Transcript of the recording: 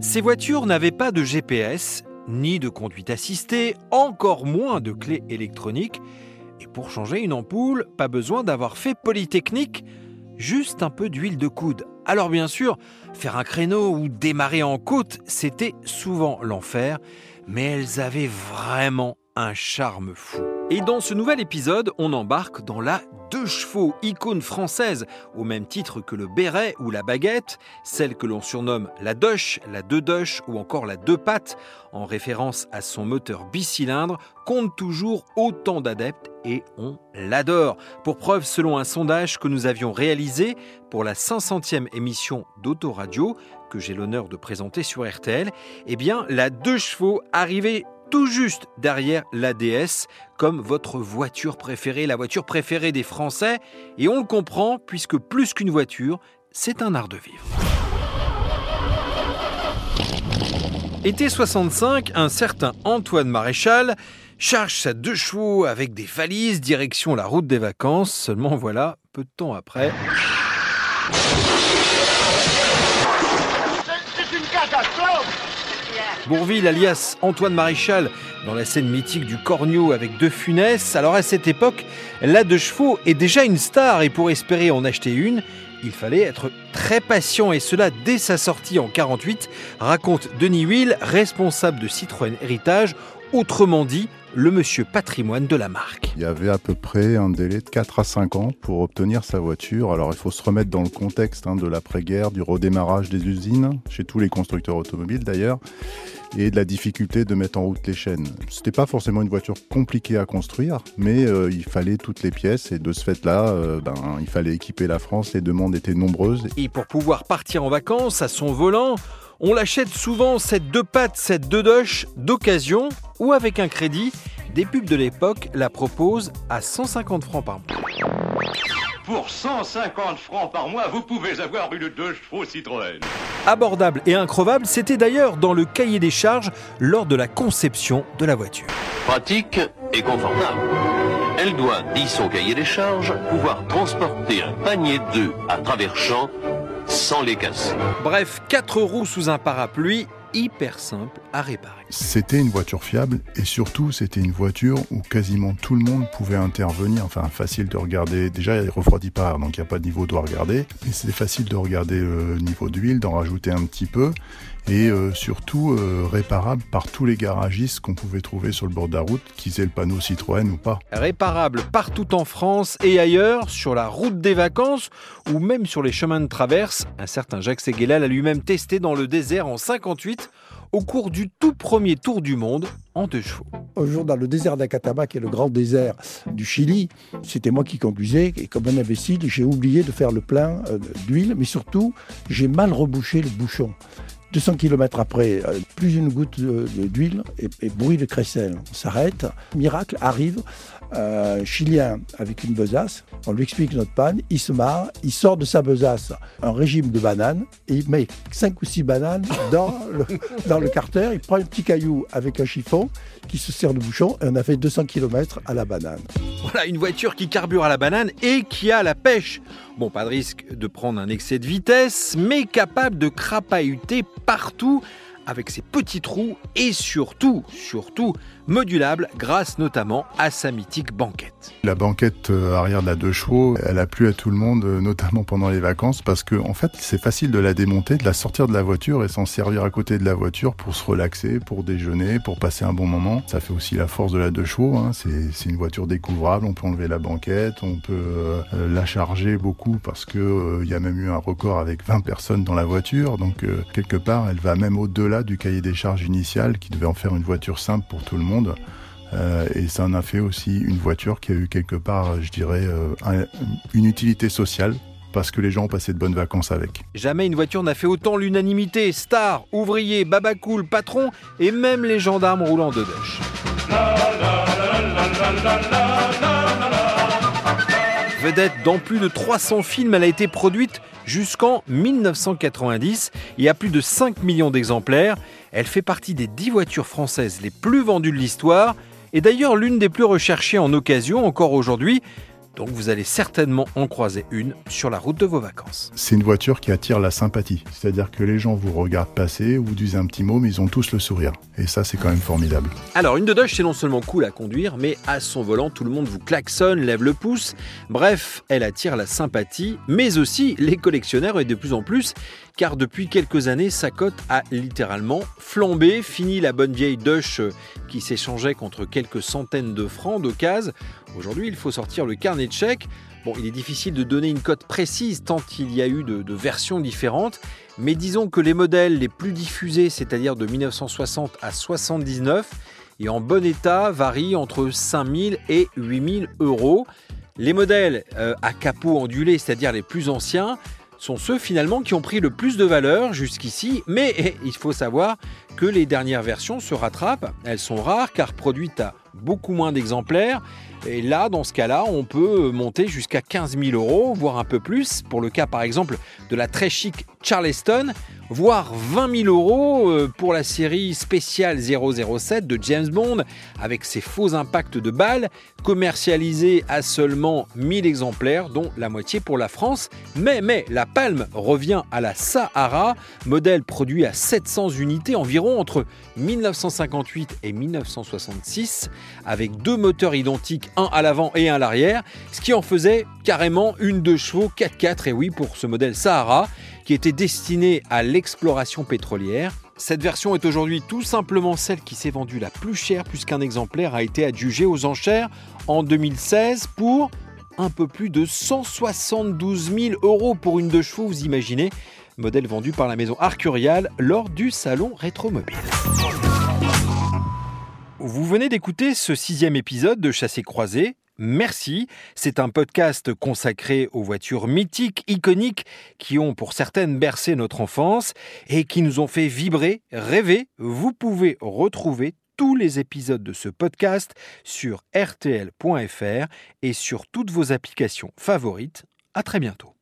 Ces voitures n'avaient pas de GPS, ni de conduite assistée, encore moins de clés électroniques. Et pour changer une ampoule, pas besoin d'avoir fait Polytechnique, juste un peu d'huile de coude. Alors bien sûr, faire un créneau ou démarrer en côte, c'était souvent l'enfer, mais elles avaient vraiment un charme fou. Et dans ce nouvel épisode, on embarque dans la deux chevaux, icône française, au même titre que le béret ou la baguette, celle que l'on surnomme la doche, la deux doche ou encore la deux pattes, en référence à son moteur bicylindre, compte toujours autant d'adeptes et on l'adore. Pour preuve, selon un sondage que nous avions réalisé pour la 500e émission d'Autoradio, que j'ai l'honneur de présenter sur RTL, eh bien, la deux chevaux arrivait tout juste derrière l'ADS, comme votre voiture préférée, la voiture préférée des Français. Et on le comprend, puisque plus qu'une voiture, c'est un art de vivre. Été 65, un certain Antoine Maréchal charge sa deux chevaux avec des valises, direction la route des vacances. Seulement voilà, peu de temps après. Bourville, alias Antoine Maréchal, dans la scène mythique du Cornio avec deux Funès. Alors à cette époque, la de chevaux est déjà une star et pour espérer en acheter une, il fallait être très patient et cela dès sa sortie en 48, raconte Denis Will, responsable de Citroën Héritage, autrement dit le monsieur patrimoine de la marque. Il y avait à peu près un délai de 4 à 5 ans pour obtenir sa voiture. Alors il faut se remettre dans le contexte hein, de l'après-guerre, du redémarrage des usines, chez tous les constructeurs automobiles d'ailleurs et de la difficulté de mettre en route les chaînes. C'était pas forcément une voiture compliquée à construire, mais euh, il fallait toutes les pièces et de ce fait-là, euh, ben, il fallait équiper la France, les demandes étaient nombreuses. Et pour pouvoir partir en vacances à son volant, on l'achète souvent cette deux pattes, cette deux doche d'occasion ou avec un crédit. Des pubs de l'époque la proposent à 150 francs par mois. Pour 150 francs par mois, vous pouvez avoir une deux chevaux Citroën. Abordable et increvable, c'était d'ailleurs dans le cahier des charges lors de la conception de la voiture. Pratique et confortable. Elle doit, dit son cahier des charges, pouvoir transporter un panier d'œufs à travers champs sans les casser. Bref, quatre roues sous un parapluie, hyper simple à réparer. C'était une voiture fiable et surtout c'était une voiture où quasiment tout le monde pouvait intervenir. Enfin, facile de regarder. Déjà, il refroidit pas, donc il n'y a pas de niveau de regarder. Mais c'était facile de regarder le niveau d'huile, d'en rajouter un petit peu et euh, surtout euh, réparable par tous les garagistes qu'on pouvait trouver sur le bord de la route, qu'ils aient le panneau Citroën ou pas. Réparable partout en France et ailleurs, sur la route des vacances ou même sur les chemins de traverse. Un certain Jacques Seguela l'a lui-même testé dans le désert en 58 au cours du tout premier tour du monde en deux chevaux. Un jour, dans le désert d'Acatama, qui est le grand désert du Chili, c'était moi qui conduisais, et comme un imbécile, j'ai oublié de faire le plein euh, d'huile, mais surtout, j'ai mal rebouché le bouchon. 200 km après, euh, plus une goutte d'huile et, bruit de crécelle. On s'arrête. Miracle arrive, un Chilien avec une besace. On lui explique notre panne. Il se marre. Il sort de sa besace un régime de bananes et il met 5 ou 6 bananes dans le, dans le carter. Il prend un petit caillou avec un chiffon qui se sert de bouchon et on a fait 200 km à la banane. Voilà une voiture qui carbure à la banane et qui a la pêche. Bon, pas de risque de prendre un excès de vitesse, mais capable de crapahuter partout avec ses petits trous et surtout, surtout, modulable grâce notamment à sa mythique banquette. La banquette euh, arrière de la deux chevaux, elle a plu à tout le monde, euh, notamment pendant les vacances, parce que en fait, c'est facile de la démonter, de la sortir de la voiture et s'en servir à côté de la voiture pour se relaxer, pour déjeuner, pour passer un bon moment. Ça fait aussi la force de la deux chevaux. Hein. C'est une voiture découvrable. On peut enlever la banquette, on peut euh, la charger beaucoup parce que il y a même eu un record avec 20 personnes dans la voiture. Donc quelque part, elle va même au-delà du cahier des charges initial qui devait en faire une voiture simple pour tout le monde. Euh, et ça en a fait aussi une voiture qui a eu quelque part, je dirais, euh, une utilité sociale parce que les gens ont passé de bonnes vacances avec. Jamais une voiture n'a fait autant l'unanimité. Stars, ouvriers, babacool, patrons et même les gendarmes roulant de Dutch. Vedette dans plus de 300 films, elle a été produite jusqu'en 1990 et à plus de 5 millions d'exemplaires. Elle fait partie des 10 voitures françaises les plus vendues de l'histoire et d'ailleurs l'une des plus recherchées en occasion encore aujourd'hui. Donc vous allez certainement en croiser une sur la route de vos vacances. C'est une voiture qui attire la sympathie. C'est-à-dire que les gens vous regardent passer, vous disent un petit mot, mais ils ont tous le sourire. Et ça, c'est quand même formidable. Alors, une de Dodge, c'est non seulement cool à conduire, mais à son volant, tout le monde vous klaxonne, lève le pouce. Bref, elle attire la sympathie, mais aussi les collectionneurs et de plus en plus, car depuis quelques années, sa cote a littéralement flambé. Fini la bonne vieille Dodge qui s'échangeait contre quelques centaines de francs d'occasion. Aujourd'hui, il faut sortir le carnet de chèques. Bon, il est difficile de donner une cote précise tant il y a eu de, de, versions différentes, mais disons que les modèles les plus diffusés, c'est-à-dire de 1960 à 79, et en bon état, varient entre 5000 et 8000 euros. Les modèles euh, à capot ondulé, c'est-à-dire les plus anciens, sont ceux finalement qui ont pris le plus de valeur jusqu'ici, mais eh, il faut savoir que les dernières versions se rattrapent, elles sont rares car produites à beaucoup moins d'exemplaires. Et là, dans ce cas-là, on peut monter jusqu'à 15 000 euros, voire un peu plus, pour le cas par exemple de la très chic Charleston, voire 20 000 euros euh, pour la série spéciale 007 de James Bond, avec ses faux impacts de balles, commercialisés à seulement 1000 exemplaires, dont la moitié pour la France. Mais, mais, la palme revient à la Sahara, modèle produit à 700 unités environ entre 1958 et 1966, avec deux moteurs identiques, un à l'avant et un à l'arrière, ce qui en faisait carrément une de chevaux 4x4, et oui, pour ce modèle Sahara, qui était destiné à l'exploration pétrolière. Cette version est aujourd'hui tout simplement celle qui s'est vendue la plus chère puisqu'un exemplaire a été adjugé aux enchères en 2016 pour un peu plus de 172 000 euros pour une de chevaux, vous imaginez Modèle vendu par la maison Arcurial lors du salon Rétromobile. Vous venez d'écouter ce sixième épisode de Chassé Croisé. Merci. C'est un podcast consacré aux voitures mythiques, iconiques, qui ont pour certaines bercé notre enfance et qui nous ont fait vibrer, rêver. Vous pouvez retrouver tous les épisodes de ce podcast sur rtl.fr et sur toutes vos applications favorites. À très bientôt.